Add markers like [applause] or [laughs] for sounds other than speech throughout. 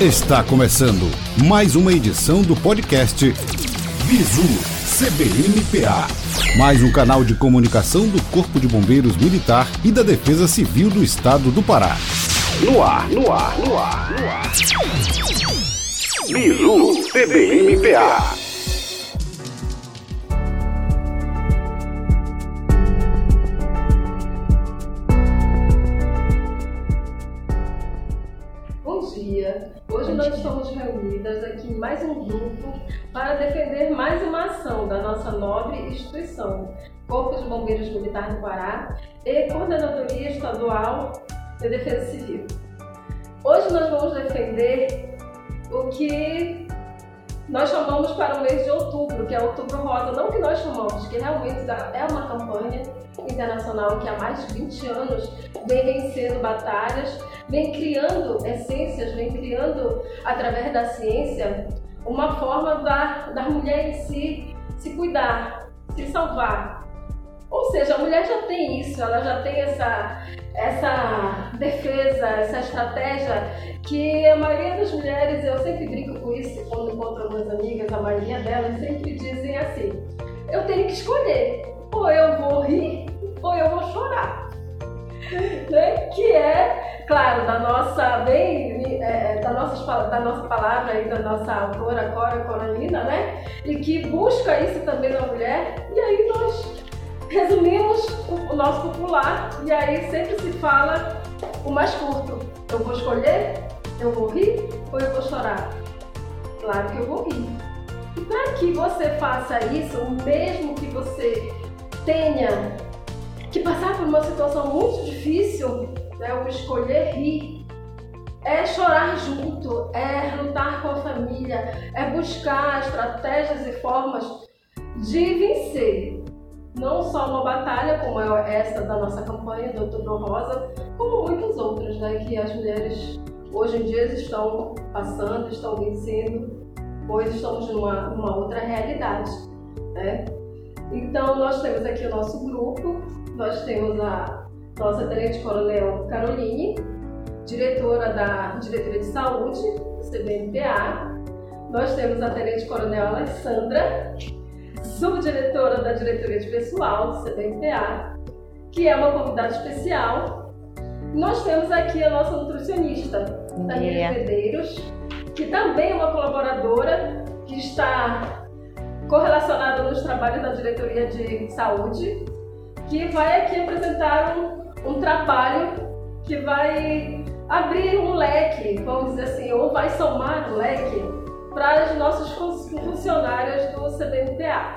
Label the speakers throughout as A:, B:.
A: Está começando mais uma edição do podcast Visu CBMPA, mais um canal de comunicação do Corpo de Bombeiros Militar e da Defesa Civil do Estado do Pará. No ar, no ar, no ar, no ar. Bizu CBMPA.
B: Aqui mais um grupo para defender mais uma ação da nossa nobre instituição, Corpo de Bombeiros Militar do Pará e Coordenadoria Estadual de Defesa Civil. Hoje nós vamos defender o que nós chamamos para o mês de outubro, que é Outubro Rosa, não que nós chamamos, que realmente é uma campanha internacional que há mais de 20 anos vem vencendo batalhas, vem criando vem criando, através da ciência, uma forma da, da mulher em si se cuidar, se salvar. Ou seja, a mulher já tem isso, ela já tem essa, essa defesa, essa estratégia que a maioria das mulheres, eu sempre brinco com isso quando encontro algumas amigas, a maioria delas sempre dizem assim: eu tenho que escolher, ou eu vou rir ou eu vou chorar. Né? Que é, claro, da nossa bem, é, da, nossa, da nossa palavra aí, da nossa autora Cora Coralina, né? E que busca isso também na mulher. E aí nós resumimos o, o nosso popular e aí sempre se fala o mais curto. Eu vou escolher, eu vou rir ou eu vou chorar? Claro que eu vou rir. E para que você faça isso, mesmo que você tenha que passar por uma situação muito difícil, né, o escolher rir, é chorar junto, é lutar com a família, é buscar estratégias e formas de vencer. Não só uma batalha como é essa da nossa campanha do Outubro Rosa, como muitas outras né, que as mulheres hoje em dia estão passando, estão vencendo, pois estamos numa, numa outra realidade. Né? Então, nós temos aqui o nosso grupo, nós temos a nossa Tenente Coronel Caroline, diretora da Diretoria de Saúde, CBMPA. Nós temos a Tenente Coronel Alessandra, subdiretora da Diretoria de Pessoal, do CBMPA, que é uma convidada especial. Nós temos aqui a nossa nutricionista, Daniela Medeiros, que também é uma colaboradora que está correlacionada nos trabalhos da Diretoria de Saúde que vai aqui apresentar um, um trabalho que vai abrir um leque, vamos dizer assim, ou vai somar um leque para as nossas funcionárias do CBMPA.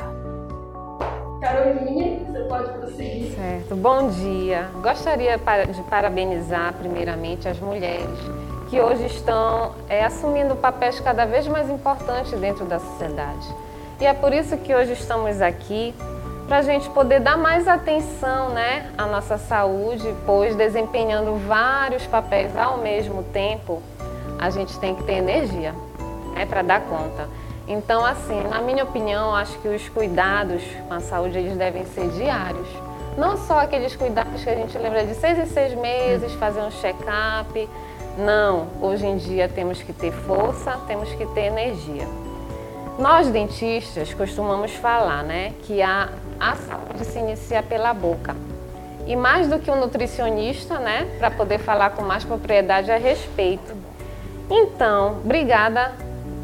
B: Caroline, você pode prosseguir.
C: Certo. Bom dia. Gostaria de parabenizar primeiramente as mulheres que hoje estão é, assumindo papéis cada vez mais importantes dentro da sociedade. E é por isso que hoje estamos aqui para a gente poder dar mais atenção né, à nossa saúde, pois desempenhando vários papéis ao mesmo tempo, a gente tem que ter energia né, para dar conta. Então, assim, na minha opinião, acho que os cuidados com a saúde eles devem ser diários. Não só aqueles cuidados que a gente lembra de seis em seis meses, fazer um check-up. Não, hoje em dia temos que ter força, temos que ter energia. Nós dentistas costumamos falar, né, que a saúde se inicia pela boca. E mais do que um nutricionista, né, para poder falar com mais propriedade a respeito. Então, obrigada,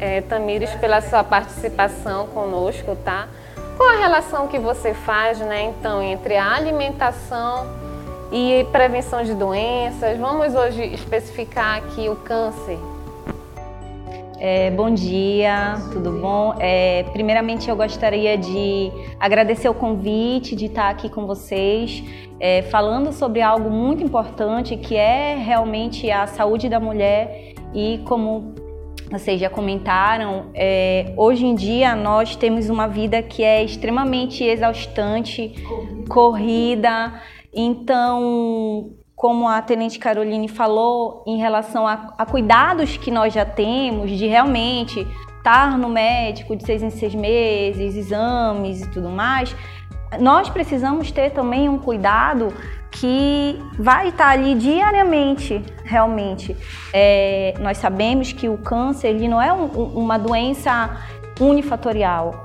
C: é, Tamires, pela sua participação conosco, tá? Qual a relação que você faz, né, então, entre a alimentação e prevenção de doenças? Vamos hoje especificar aqui o câncer.
D: É, bom dia, tudo bom? É, primeiramente, eu gostaria de agradecer o convite de estar aqui com vocês, é, falando sobre algo muito importante que é realmente a saúde da mulher e como vocês já comentaram, é, hoje em dia nós temos uma vida que é extremamente exaustante, corrida, corrida então como a Tenente Caroline falou, em relação a, a cuidados que nós já temos, de realmente estar no médico de seis em seis meses, exames e tudo mais, nós precisamos ter também um cuidado que vai estar ali diariamente, realmente. É, nós sabemos que o câncer ele não é um, uma doença unifatorial,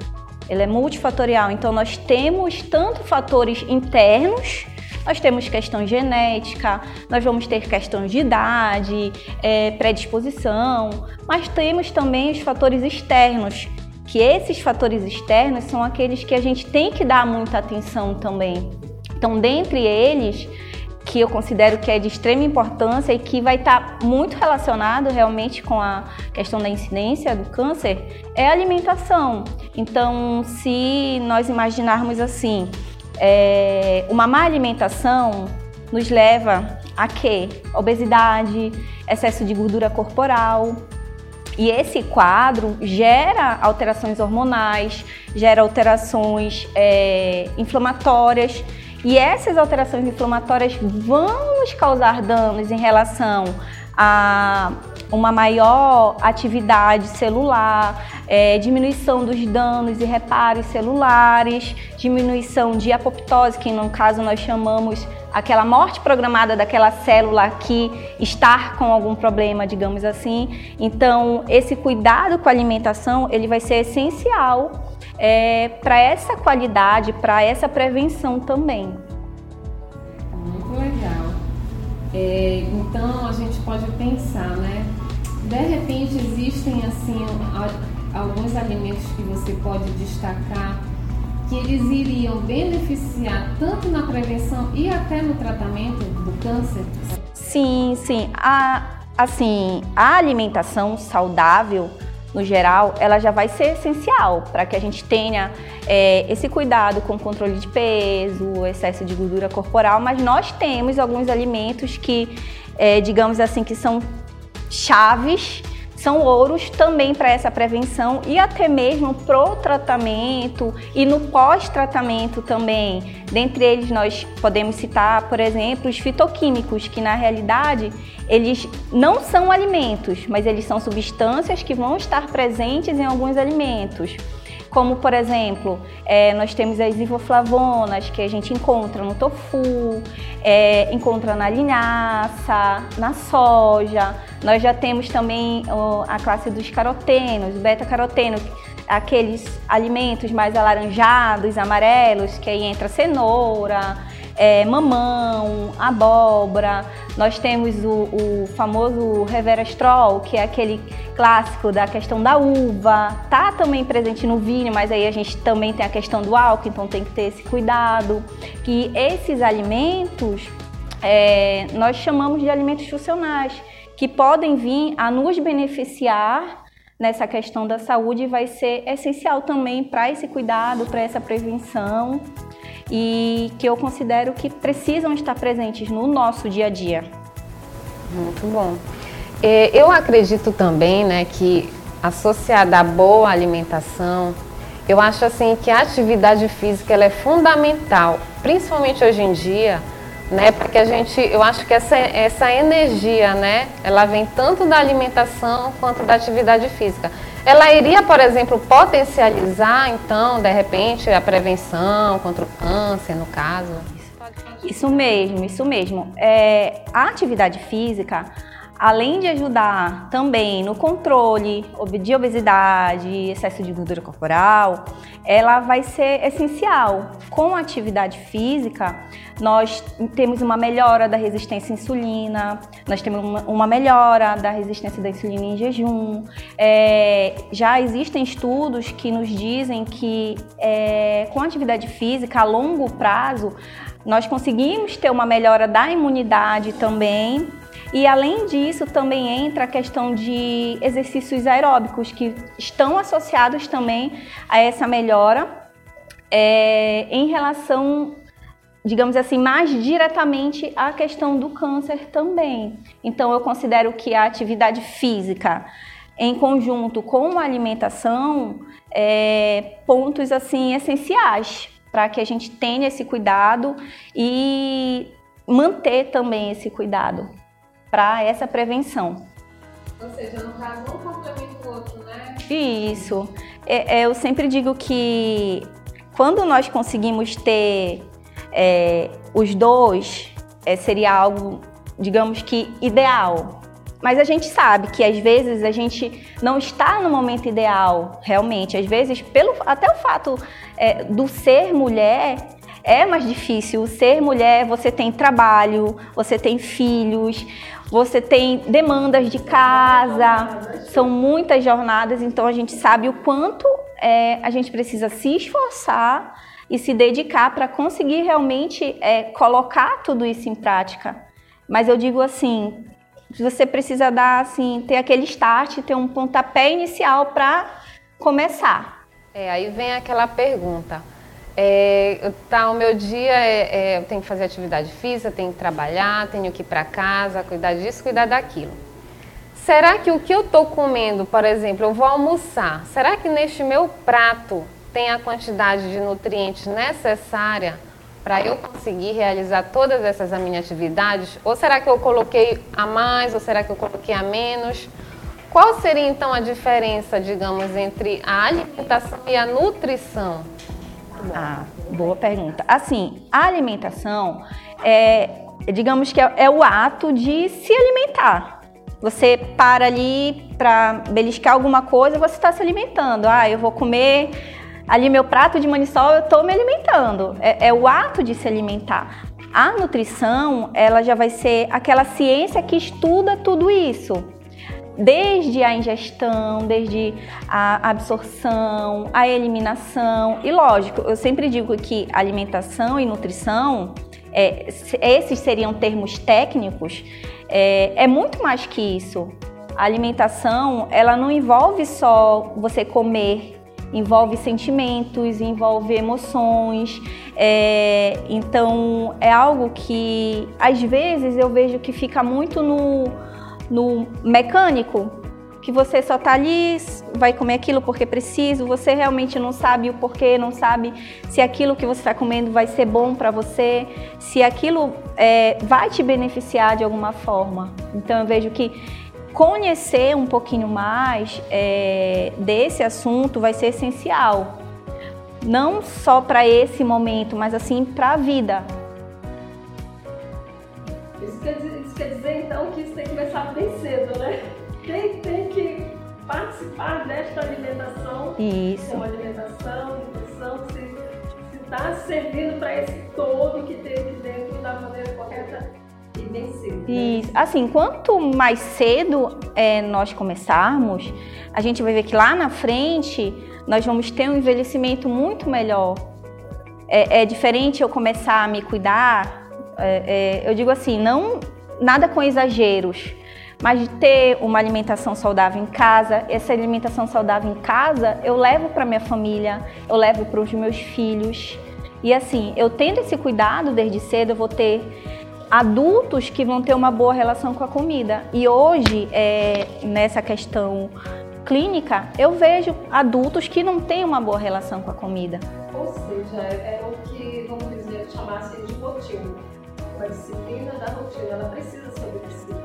D: ele é multifatorial. Então nós temos tanto fatores internos nós temos questão genética, nós vamos ter questões de idade, é, predisposição, mas temos também os fatores externos, que esses fatores externos são aqueles que a gente tem que dar muita atenção também. Então, dentre eles, que eu considero que é de extrema importância e que vai estar muito relacionado realmente com a questão da incidência do câncer, é a alimentação. Então, se nós imaginarmos assim, é, uma má alimentação nos leva a quê? Obesidade, excesso de gordura corporal, e esse quadro gera alterações hormonais, gera alterações é, inflamatórias e essas alterações inflamatórias vão nos causar danos em relação a uma maior atividade celular, é, diminuição dos danos e reparos celulares, diminuição de apoptose, que no caso nós chamamos aquela morte programada daquela célula que está com algum problema, digamos assim. Então, esse cuidado com a alimentação ele vai ser essencial é, para essa qualidade, para essa prevenção também.
C: Muito legal. É, então a gente pode pensar, né? De repente existem assim alguns alimentos que você pode destacar que eles iriam beneficiar tanto na prevenção e até no tratamento do câncer?
D: Sim, sim. A, assim, a alimentação saudável no geral, ela já vai ser essencial para que a gente tenha é, esse cuidado com o controle de peso, excesso de gordura corporal, mas nós temos alguns alimentos que, é, digamos assim, que são chaves são ouros também para essa prevenção e até mesmo pro tratamento e no pós-tratamento também. Dentre eles nós podemos citar, por exemplo, os fitoquímicos, que na realidade eles não são alimentos, mas eles são substâncias que vão estar presentes em alguns alimentos como por exemplo, é, nós temos as isoflavonas que a gente encontra no tofu, é, encontra na linhaça, na soja. Nós já temos também ó, a classe dos carotenos, beta-caroteno, aqueles alimentos mais alaranjados, amarelos, que aí entra cenoura, é, mamão, abóbora. Nós temos o, o famoso Reverastrol, que é aquele clássico da questão da uva. Tá também presente no vinho, mas aí a gente também tem a questão do álcool, então tem que ter esse cuidado. Que esses alimentos é, nós chamamos de alimentos funcionais, que podem vir a nos beneficiar nessa questão da saúde e vai ser essencial também para esse cuidado, para essa prevenção e que eu considero que precisam estar presentes no nosso dia a dia.
C: Muito bom. É, eu acredito também, né, que associada à boa alimentação, eu acho assim que a atividade física ela é fundamental, principalmente hoje em dia, né, porque a gente, eu acho que essa, essa energia, né, ela vem tanto da alimentação quanto da atividade física. Ela iria, por exemplo, potencializar, então, de repente, a prevenção contra o câncer, no caso?
D: Isso mesmo, isso mesmo. É, a atividade física, além de ajudar também no controle de obesidade, excesso de gordura corporal, ela vai ser essencial. Com a atividade física, nós temos uma melhora da resistência à insulina, nós temos uma, melhora da resistência da insulina em jejum. É, já existem estudos que nos dizem que é, com atividade física a longo prazo nós conseguimos ter uma melhora da imunidade também. E além disso, também entra a questão de exercícios aeróbicos que estão associados também a essa melhora é, em relação digamos assim, mais diretamente à questão do câncer também. Então, eu considero que a atividade física, em conjunto com a alimentação, é pontos assim essenciais para que a gente tenha esse cuidado e manter também esse cuidado para essa prevenção.
B: Ou seja, no caso, um complementa o outro, né?
D: Isso. É, é, eu sempre digo que quando nós conseguimos ter é, os dois, é, seria algo, digamos que ideal. Mas a gente sabe que às vezes a gente não está no momento ideal, realmente. Às vezes, pelo até o fato é, do ser mulher, é mais difícil. O ser mulher, você tem trabalho, você tem filhos, você tem demandas de casa, são muitas jornadas, então a gente sabe o quanto é, a gente precisa se esforçar e se dedicar para conseguir realmente é, colocar tudo isso em prática. Mas eu digo assim, você precisa dar assim, ter aquele start, ter um pontapé inicial para começar.
C: É, aí vem aquela pergunta. É, tá, o meu dia é, é, eu tenho que fazer atividade física, tenho que trabalhar, tenho que ir para casa, cuidar disso, cuidar daquilo. Será que o que eu estou comendo, por exemplo, eu vou almoçar, será que neste meu prato tem a quantidade de nutrientes necessária para eu conseguir realizar todas essas minhas atividades? Ou será que eu coloquei a mais, ou será que eu coloquei a menos? Qual seria então a diferença, digamos, entre a alimentação e a nutrição?
D: Ah, boa pergunta. Assim, a alimentação é, digamos que é, é o ato de se alimentar. Você para ali para beliscar alguma coisa, você está se alimentando. Ah, eu vou comer ali meu prato de maniçol, eu estou me alimentando. É, é o ato de se alimentar. A nutrição, ela já vai ser aquela ciência que estuda tudo isso desde a ingestão, desde a absorção, a eliminação. E lógico, eu sempre digo que alimentação e nutrição, é, esses seriam termos técnicos, é, é muito mais que isso. A alimentação, ela não envolve só você comer, envolve sentimentos, envolve emoções. É, então, é algo que às vezes eu vejo que fica muito no no mecânico, que você só tá ali, vai comer aquilo porque precisa, você realmente não sabe o porquê, não sabe se aquilo que você está comendo vai ser bom para você, se aquilo é, vai te beneficiar de alguma forma. Então eu vejo que conhecer um pouquinho mais é, desse assunto vai ser essencial, não só para esse momento, mas assim para a vida.
B: Que isso tem que começar bem cedo, né? Quem tem que participar desta alimentação,
D: isso.
B: uma alimentação, nutrição, se está servindo para esse todo que tem aqui dentro da maneira correta e bem cedo. Né?
D: Isso. Assim, quanto mais cedo é, nós começarmos, a gente vai ver que lá na frente nós vamos ter um envelhecimento muito melhor. É, é diferente eu começar a me cuidar. É, é eu digo assim, não nada com exageros, mas de ter uma alimentação saudável em casa. Essa alimentação saudável em casa eu levo para minha família, eu levo para os meus filhos. E assim, eu tendo esse cuidado desde cedo, eu vou ter adultos que vão ter uma boa relação com a comida. E hoje, é, nessa questão clínica, eu vejo adultos que não têm uma boa relação com a comida.
B: Ou seja, é, é o que, vamos dizer, chamasse de rotina a disciplina da rotina, ela precisa ser obedecida.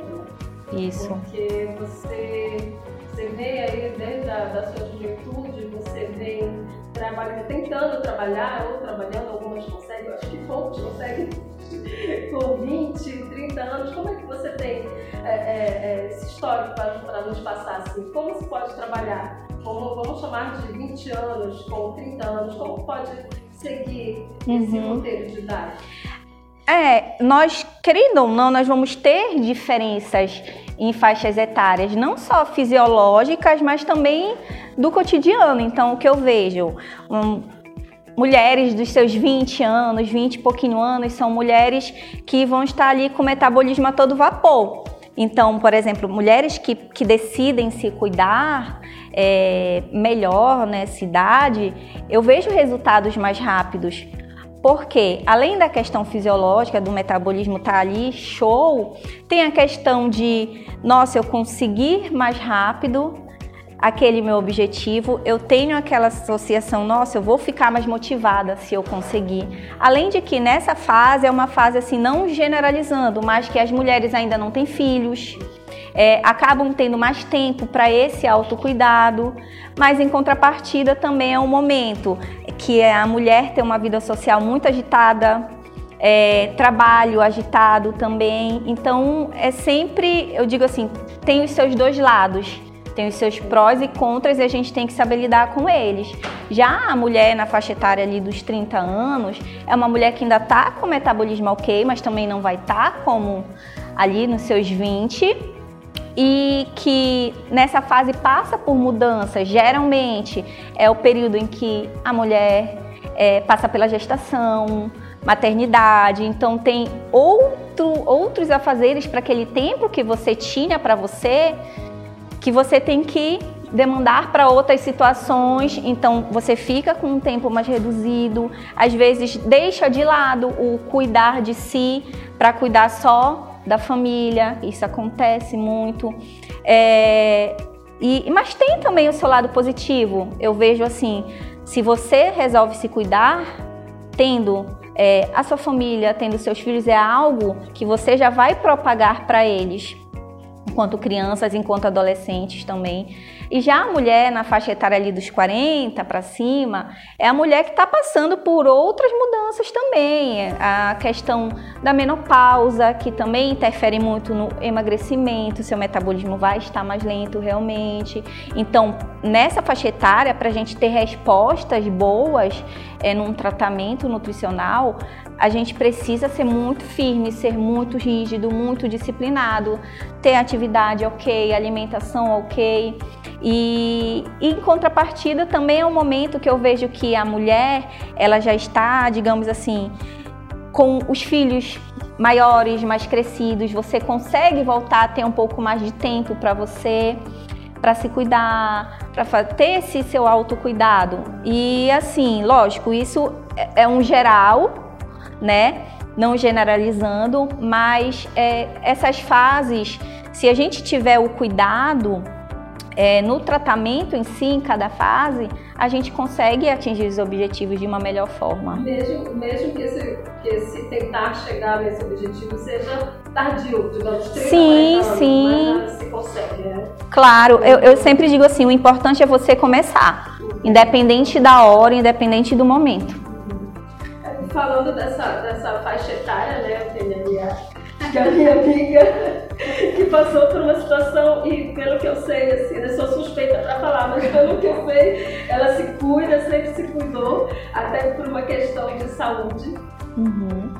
D: Isso.
B: Porque você, você vem aí desde a da sua juventude, você vem trabalhando, tentando trabalhar, ou trabalhando, algumas conseguem, acho que poucos conseguem [laughs] com 20, 30 anos. Como é que você tem é, é, é esse histórico para nos passar assim? Como se pode trabalhar? Como, vamos chamar de 20 anos, com 30 anos, como pode seguir esse uhum. roteiro de idade?
D: É, nós, querendo ou não, nós vamos ter diferenças em faixas etárias, não só fisiológicas, mas também do cotidiano. Então, o que eu vejo, um, mulheres dos seus 20 anos, 20 e pouquinho anos, são mulheres que vão estar ali com o metabolismo a todo vapor. Então, por exemplo, mulheres que, que decidem se cuidar é, melhor nessa idade, eu vejo resultados mais rápidos. Porque, além da questão fisiológica do metabolismo estar tá ali, show, tem a questão de, nossa, eu conseguir mais rápido aquele meu objetivo, eu tenho aquela associação, nossa, eu vou ficar mais motivada se eu conseguir. Além de que nessa fase é uma fase assim, não generalizando, mas que as mulheres ainda não têm filhos, é, acabam tendo mais tempo para esse autocuidado, mas em contrapartida também é um momento que é a mulher tem uma vida social muito agitada, é, trabalho agitado também. Então, é sempre, eu digo assim, tem os seus dois lados tem os seus prós e contras e a gente tem que saber lidar com eles. Já a mulher na faixa etária ali dos 30 anos é uma mulher que ainda está com metabolismo ok, mas também não vai estar tá como ali nos seus 20 e que nessa fase passa por mudanças. Geralmente é o período em que a mulher é, passa pela gestação, maternidade, então tem outro, outros afazeres para aquele tempo que você tinha para você que você tem que demandar para outras situações, então você fica com um tempo mais reduzido, às vezes deixa de lado o cuidar de si para cuidar só da família, isso acontece muito. É, e, mas tem também o seu lado positivo. Eu vejo assim, se você resolve se cuidar, tendo é, a sua família, tendo seus filhos, é algo que você já vai propagar para eles enquanto crianças, enquanto adolescentes também. E já a mulher na faixa etária ali dos 40 para cima, é a mulher que está passando por outras mudanças também. A questão da menopausa, que também interfere muito no emagrecimento, seu metabolismo vai estar mais lento realmente. Então, nessa faixa etária, para a gente ter respostas boas é, num tratamento nutricional, a gente precisa ser muito firme, ser muito rígido, muito disciplinado, ter atividade ok, alimentação ok. E, em contrapartida também é um momento que eu vejo que a mulher ela já está, digamos assim, com os filhos maiores, mais crescidos, você consegue voltar a ter um pouco mais de tempo para você, para se cuidar, para ter esse seu autocuidado. E assim, lógico, isso é, é um geral, né? Não generalizando, mas é, essas fases, se a gente tiver o cuidado é, no tratamento em si, em cada fase, a gente consegue atingir os objetivos de uma melhor forma.
B: Mesmo, mesmo que, esse, que esse tentar chegar nesse objetivo seja tardio, digamos, 30,
D: sim,
B: anos,
D: sim.
B: mas se consegue, né?
D: Claro, eu, eu sempre digo assim, o importante é você começar, independente da hora, independente do momento
B: falando dessa, dessa faixa etária, né? Eu tenho a minha, [laughs] a minha amiga que passou por uma situação e pelo que eu sei, assim, eu sou suspeita para falar, mas pelo que eu sei, ela se cuida, sempre se cuidou, até por uma questão de saúde. Uhum.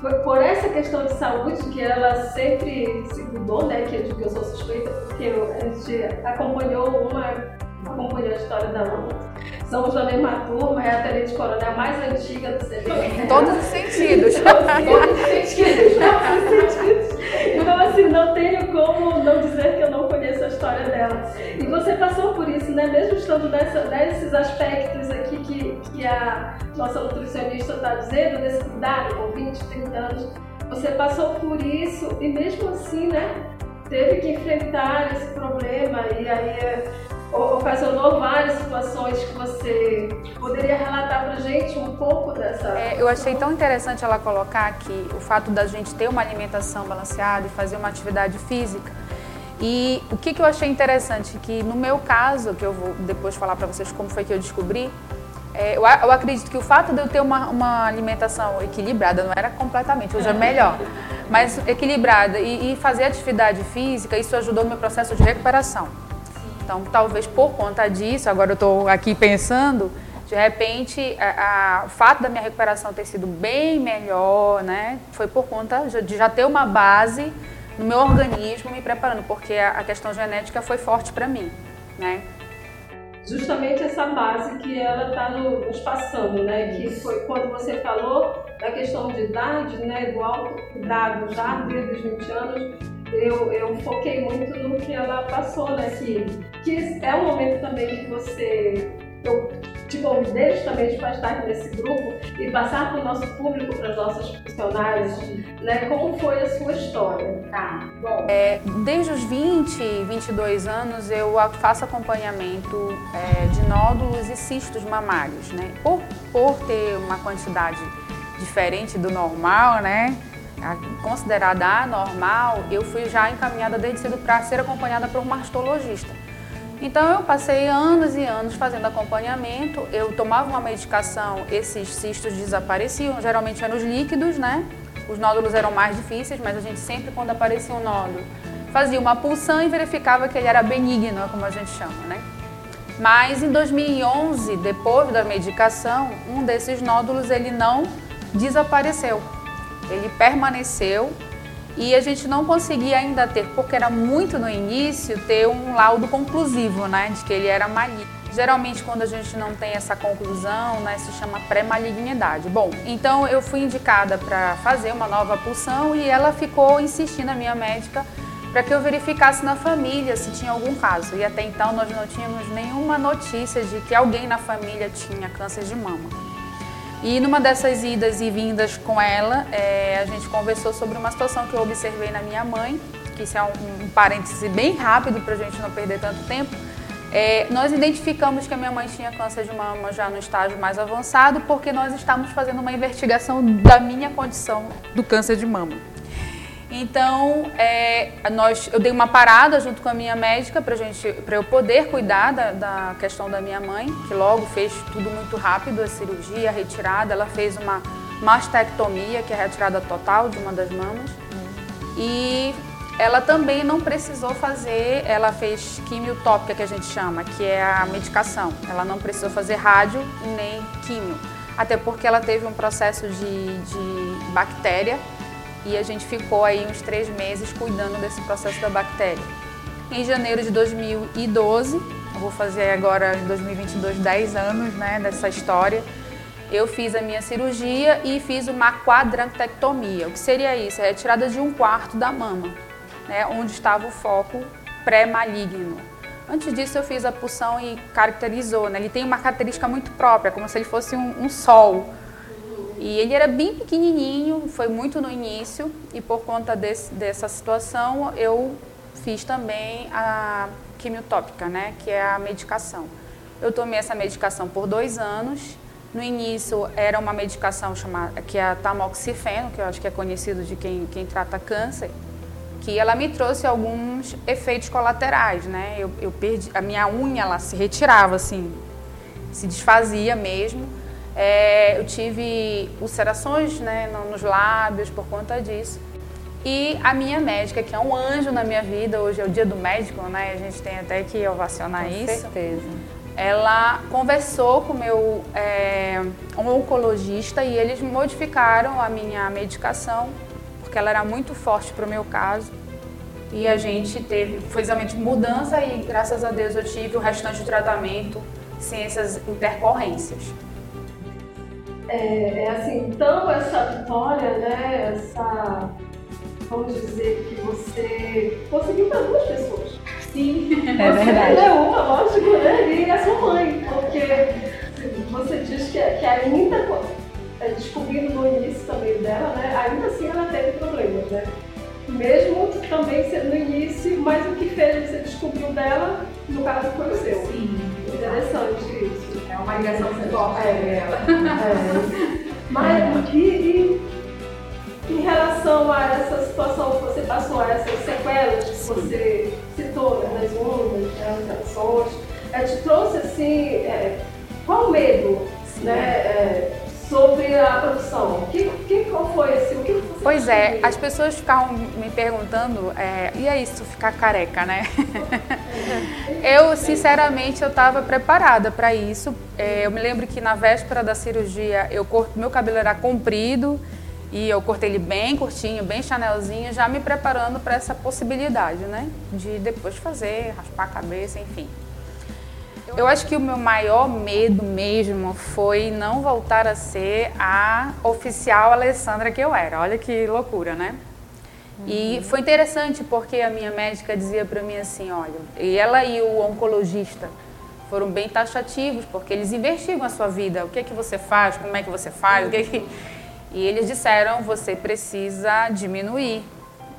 B: Foi por essa questão de saúde que ela sempre se cuidou, né? Que eu digo que eu sou suspeita porque eu, a gente acompanhou uma acompanhou a história da outra. Somos da mesma turma, é a Tenente Coronel mais antiga do CBN.
E: Em todos os sentidos. [laughs]
B: Todos os sentidos. todos os sentidos. Então, assim, não tenho como não dizer que eu não conheço a história dela. E você passou por isso, né? Mesmo estando nessa, nesses aspectos aqui que, que a nossa nutricionista está dizendo, desse cuidado com 20, 30 anos, você passou por isso e mesmo assim, né? Teve que enfrentar esse problema e aí ocasionou várias situações que você poderia relatar para gente um pouco dessa.
E: É, eu achei tão interessante ela colocar que o fato da gente ter uma alimentação balanceada e fazer uma atividade física. E o que, que eu achei interessante que no meu caso, que eu vou depois falar para vocês como foi que eu descobri, é, eu, eu, acredito que o fato de eu ter uma, uma alimentação equilibrada, não era completamente, hoje é melhor, mas equilibrada e, e fazer atividade física, isso ajudou no meu processo de recuperação. Então, talvez por conta disso, agora eu estou aqui pensando, de repente, a, a, o fato da minha recuperação ter sido bem melhor, né, foi por conta de já ter uma base no meu organismo me preparando, porque a, a questão genética foi forte para mim, né.
B: Justamente essa base que ela está no, nos passando, né, que foi quando você falou da questão de idade, né, do autocuidado já desde os 20 anos, eu, eu foquei muito no que ela passou, né? Que, que é um momento também que você. Eu te convidei justamente para estar nesse grupo e passar para o nosso público, para as nossas funcionárias, né? Como foi a sua história?
E: Tá. Bom. É, desde os 20, 22 anos eu faço acompanhamento é, de nódulos e cistos mamários, né? Por, por ter uma quantidade diferente do normal, né? Considerada anormal, eu fui já encaminhada desde cedo para ser acompanhada por um mastologista. Então eu passei anos e anos fazendo acompanhamento. Eu tomava uma medicação, esses cistos desapareciam, geralmente eram os líquidos, né? Os nódulos eram mais difíceis, mas a gente sempre, quando aparecia um nódulo, fazia uma pulsão e verificava que ele era benigno, como a gente chama, né? Mas em 2011, depois da medicação, um desses nódulos ele não desapareceu. Ele permaneceu e a gente não conseguia ainda ter, porque era muito no início, ter um laudo conclusivo, né, de que ele era maligno. Geralmente, quando a gente não tem essa conclusão, né, se chama pré-malignidade. Bom, então eu fui indicada para fazer uma nova pulsão e ela ficou insistindo, a minha médica, para que eu verificasse na família se tinha algum caso. E até então nós não tínhamos nenhuma notícia de que alguém na família tinha câncer de mama. E numa dessas idas e vindas com ela, é, a gente conversou sobre uma situação que eu observei na minha mãe, que isso é um, um parêntese bem rápido para a gente não perder tanto tempo. É, nós identificamos que a minha mãe tinha câncer de mama já no estágio mais avançado, porque nós estávamos fazendo uma investigação da minha condição do câncer de mama. Então, é, nós, eu dei uma parada junto com a minha médica para eu poder cuidar da, da, questão da minha mãe, que logo fez tudo muito rápido, a cirurgia, a retirada. Ela fez uma mastectomia, que é a retirada total de uma das mamas. E ela também não precisou fazer, ela fez quimiotópica, que a gente chama, que é a medicação. Ela não precisou fazer rádio nem quimio, até porque ela teve um processo de, de bactéria e a gente ficou aí uns três meses cuidando desse processo da bactéria. Em janeiro de 2012, eu vou fazer agora em 2022 10 anos né, dessa história, eu fiz a minha cirurgia e fiz uma quadrantectomia. O que seria isso? É a retirada de um quarto da mama, né, onde estava o foco pré-maligno. Antes disso, eu fiz a pulsão e caracterizou. Né? Ele tem uma característica muito própria, como se ele fosse um, um sol. E ele era bem pequenininho, foi muito no início, e por conta desse, dessa situação eu fiz também a quimiotópica, né, que é a medicação. Eu tomei essa medicação por dois anos. No início era uma medicação chamada que é a tamoxifeno, que eu acho que é conhecido de quem, quem trata câncer, que ela me trouxe alguns efeitos colaterais, né? Eu, eu perdi a minha unha, ela se retirava assim, se desfazia mesmo. É, eu tive ulcerações né, nos lábios por conta disso. E a minha médica, que é um anjo na minha vida, hoje é o dia do médico, né? A gente tem até que ovacionar
C: com
E: isso.
C: Com certeza.
E: Ela conversou com o meu é, um oncologista e eles modificaram a minha medicação, porque ela era muito forte para o meu caso. E a gente teve, foi exatamente mudança e graças a Deus eu tive o restante do tratamento sem essas intercorrências
B: é, é assim, tão essa vitória, né? Essa, vamos dizer que você conseguiu para duas pessoas.
E: Sim, [laughs]
B: é você verdade. é uma, lógico, né? E a sua mãe, porque você diz que, que ainda é, descobrindo no início também dela, né? Ainda assim ela teve problemas, né? Mesmo também sendo no início, mas o que fez você descobriu dela, no caso foi o seu.
E: Sim.
B: Interessante isso.
E: Uma ligação muito forte é, dela.
B: É. Mas e, e, em relação a essa situação que você passou, a essas sequelas que você citou, né, das ondas, das reações, é, te trouxe assim, é, qual o medo,
E: Pois é, as pessoas ficavam me perguntando, é, e é isso, ficar careca, né? [laughs] eu, sinceramente, eu estava preparada para isso. É, eu me lembro que na véspera da cirurgia, eu meu cabelo era comprido e eu cortei ele bem curtinho, bem chanelzinho, já me preparando para essa possibilidade, né? De depois fazer, raspar a cabeça, enfim. Eu acho que o meu maior medo mesmo foi não voltar a ser a oficial Alessandra que eu era. Olha que loucura, né? Uhum. E foi interessante porque a minha médica dizia para mim assim, olha, e ela e o oncologista foram bem taxativos porque eles investigam a sua vida, o que é que você faz, como é que você faz, o que, é que... e eles disseram você precisa diminuir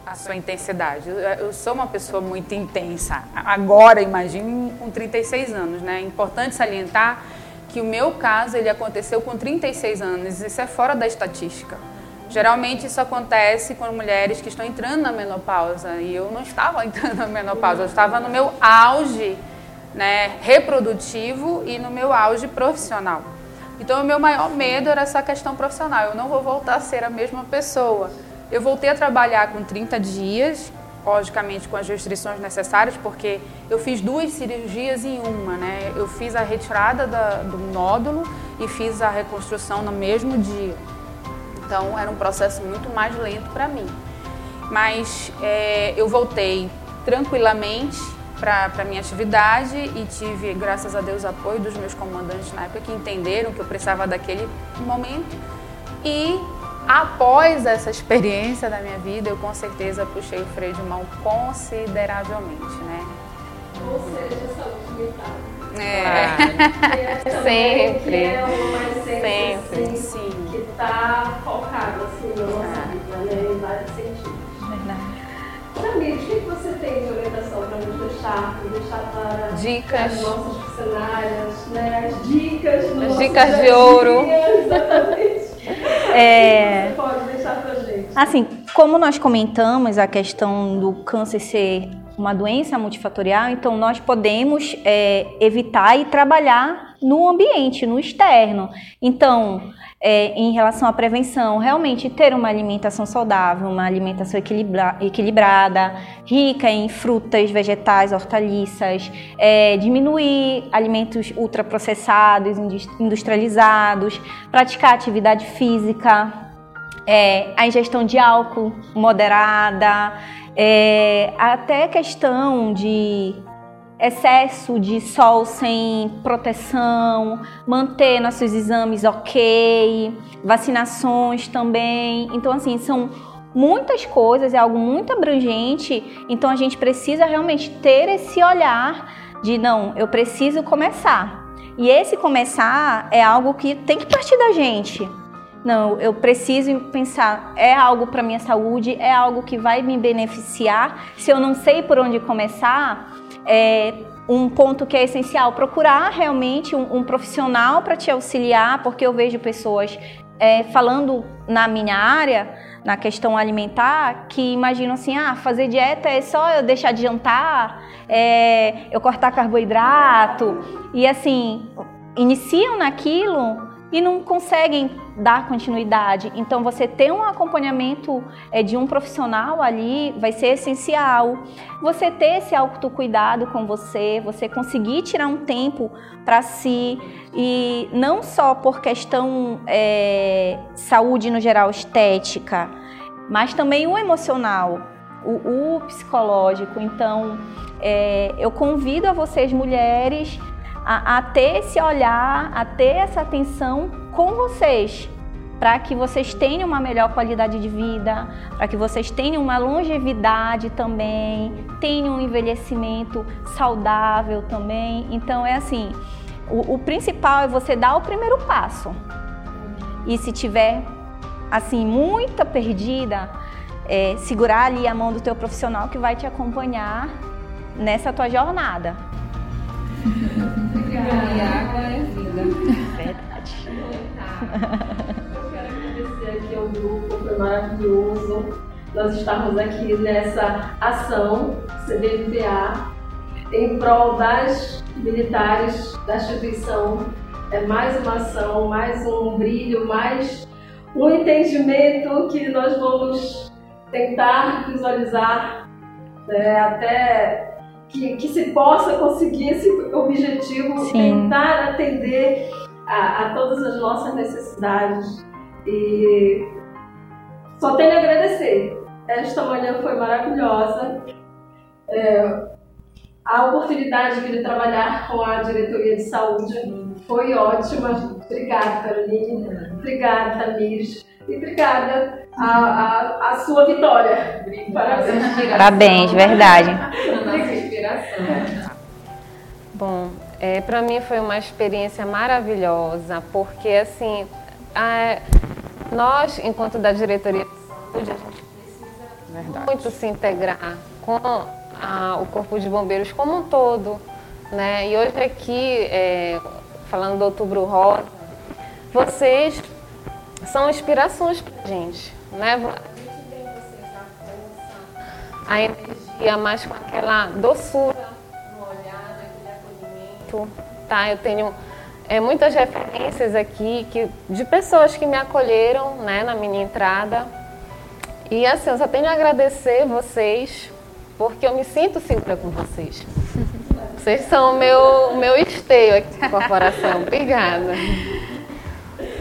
E: a sua intensidade. Eu sou uma pessoa muito intensa. Agora, imagine com 36 anos, né? É importante salientar que o meu caso ele aconteceu com 36 anos. Isso é fora da estatística. Geralmente isso acontece com mulheres que estão entrando na menopausa e eu não estava [laughs] entrando na menopausa, eu estava no meu auge né, reprodutivo e no meu auge profissional. Então, o meu maior medo era essa questão profissional. Eu não vou voltar a ser a mesma pessoa. Eu voltei a trabalhar com 30 dias, logicamente com as restrições necessárias, porque eu fiz duas cirurgias em uma, né? Eu fiz a retirada da, do nódulo e fiz a reconstrução no mesmo dia. Então, era um processo muito mais lento para mim. Mas é, eu voltei tranquilamente para a minha atividade e tive, graças a Deus, apoio dos meus comandantes na época que entenderam que eu precisava daquele momento. E após essa experiência da minha vida, eu com certeza puxei o freio de mão consideravelmente, né?
B: Ou seja, saúde mental.
E: É.
C: Claro. [laughs] Sempre.
B: É uma
C: Sempre.
B: Assim,
E: Sim.
B: que está focado assim, na nossa vida, né? Em vários sentidos.
D: Verdade.
B: Amigos, o que você tem de orientação para nos deixar, para deixar para
C: Dicas.
B: as nossas funcionárias, né? As dicas
C: As dicas de ouro. [laughs]
B: Exatamente.
D: É,
B: pode deixar para gente.
D: Assim, como nós comentamos a questão do câncer ser uma doença multifatorial, então nós podemos é, evitar e trabalhar no ambiente, no externo. Então, é, em relação à prevenção, realmente ter uma alimentação saudável, uma alimentação equilibra- equilibrada, rica em frutas, vegetais, hortaliças, é, diminuir alimentos ultraprocessados, indus- industrializados, praticar atividade física, é, a ingestão de álcool moderada, é, até questão de excesso de sol sem proteção, manter nossos exames ok, vacinações também. Então, assim, são muitas coisas, é algo muito abrangente. Então, a gente precisa realmente ter esse olhar de não, eu preciso começar. E esse começar é algo que tem que partir da gente. Não, eu preciso pensar, é algo para minha saúde, é algo que vai me beneficiar. Se eu não sei por onde começar, é um ponto que é essencial, procurar realmente um, um profissional para te auxiliar, porque eu vejo pessoas é, falando na minha área, na questão alimentar, que imaginam assim, ah, fazer dieta é só eu deixar de jantar, é, eu cortar carboidrato, e assim, iniciam naquilo e não conseguem dar continuidade. Então, você ter um acompanhamento é, de um profissional ali vai ser essencial. Você ter esse autocuidado com você, você conseguir tirar um tempo para si e não só por questão é, saúde no geral estética, mas também o emocional, o, o psicológico. Então, é, eu convido a vocês mulheres a, a ter esse olhar, a ter essa atenção com vocês, para que vocês tenham uma melhor qualidade de vida, para que vocês tenham uma longevidade também, tenham um envelhecimento saudável também. Então é assim, o, o principal é você dar o primeiro passo. E se tiver assim muita perdida, é, segurar ali a mão do teu profissional que vai te acompanhar nessa tua jornada.
C: E água é vida.
D: Verdade.
B: Eu quero agradecer aqui ao grupo, foi maravilhoso nós estarmos aqui nessa ação CBMPA em prol das militares da instituição. É mais uma ação, mais um brilho, mais um entendimento que nós vamos tentar visualizar né, até que, que se possa conseguir esse objetivo,
D: Sim.
B: tentar atender a, a todas as nossas necessidades. E só tenho a agradecer. Esta manhã foi maravilhosa. É, a oportunidade de trabalhar com a diretoria de saúde foi ótima. Obrigada, Caroline. Obrigada, Tamires. E obrigada a, a, a sua vitória. Parabéns.
D: Parabéns, verdade.
C: Bom, é, para mim foi uma experiência maravilhosa, porque assim, a- nós, enquanto da diretoria de saúde, a gente
E: Verdade.
C: muito se integrar com a- o Corpo de Bombeiros como um todo. Né? E hoje aqui, é, falando do Outubro Rosa, vocês são inspirações para a gente. Né? A gente vê vocês a força, a energia, mas com aquela doçura muito, tá? Eu tenho é, muitas referências aqui que, de pessoas que me acolheram né, na minha entrada. E assim, eu só tenho a agradecer vocês, porque eu me sinto segura com vocês. [laughs] Vocês são o meu, meu esteio aqui na corporação. Obrigada.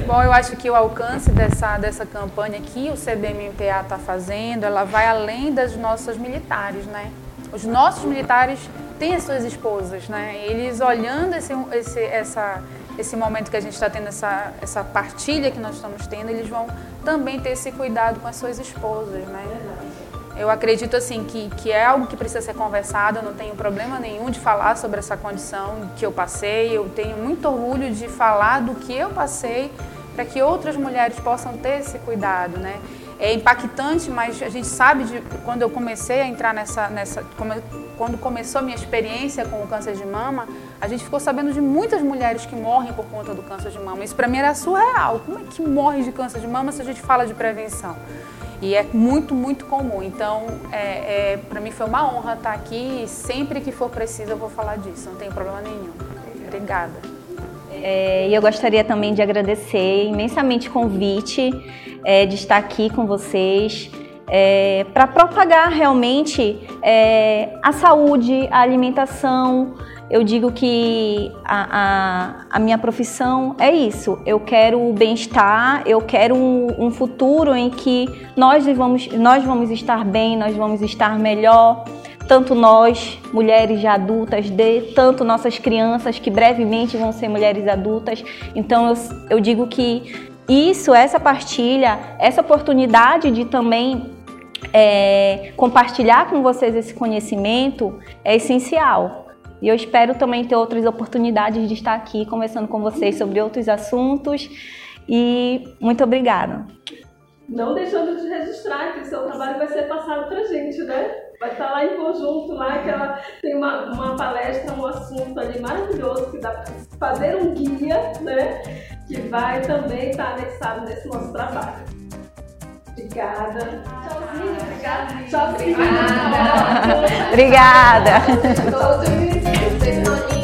E: Bom, eu acho que o alcance dessa, dessa campanha que o CBMPA está fazendo, ela vai além das nossas militares, né? Os nossos militares têm as suas esposas, né? Eles olhando esse, esse, essa, esse momento que a gente está tendo, essa, essa partilha que nós estamos tendo, eles vão também ter esse cuidado com as suas esposas, né? Eu acredito assim que, que é algo que precisa ser conversado, eu não tenho problema nenhum de falar sobre essa condição que eu passei, eu tenho muito orgulho de falar do que eu passei para que outras mulheres possam ter esse cuidado, né? É impactante, mas a gente sabe de quando eu comecei a entrar nessa, nessa quando começou a minha experiência com o câncer de mama, a gente ficou sabendo de muitas mulheres que morrem por conta do câncer de mama. Isso para mim era surreal. Como é que morre de câncer de mama se a gente fala de prevenção? E é muito, muito comum. Então, é, é para mim foi uma honra estar aqui e sempre que for preciso eu vou falar disso, não tem problema nenhum. Obrigada.
D: É, e eu gostaria também de agradecer imensamente o convite é, de estar aqui com vocês. É, para propagar realmente é, a saúde, a alimentação, eu digo que a, a, a, minha profissão é isso. Eu quero o bem-estar, eu quero um, um, futuro em que nós vamos, nós vamos estar bem, nós vamos estar melhor. Tanto nós, mulheres já adultas, de, tanto nossas crianças que brevemente vão ser mulheres adultas. Então eu, eu digo que isso, essa partilha, essa oportunidade de também é, compartilhar com vocês esse conhecimento é essencial. E eu espero também ter outras oportunidades de estar aqui conversando com vocês sobre outros assuntos. E muito obrigada.
B: Não deixando de registrar que o seu trabalho vai ser passado para a gente, né? Vai estar lá em conjunto, lá que ela tem uma, uma palestra, um assunto ali maravilhoso que dá para fazer um guia, né? Que vai também estar anexado nesse nosso trabalho. Obrigada. Tchauzinho, obrigada. Tchauzinho.
D: Obrigada.
B: obrigada. [laughs]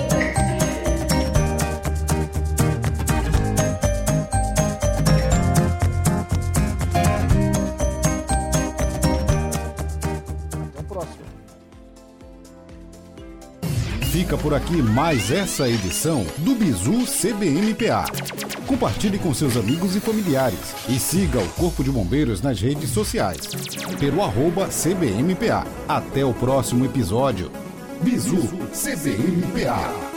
A: Fica por aqui mais essa edição do Bizu CBMPA. Compartilhe com seus amigos e familiares e siga o Corpo de Bombeiros nas redes sociais pelo arroba CBMPA. Até o próximo episódio. Bizu CBMPA.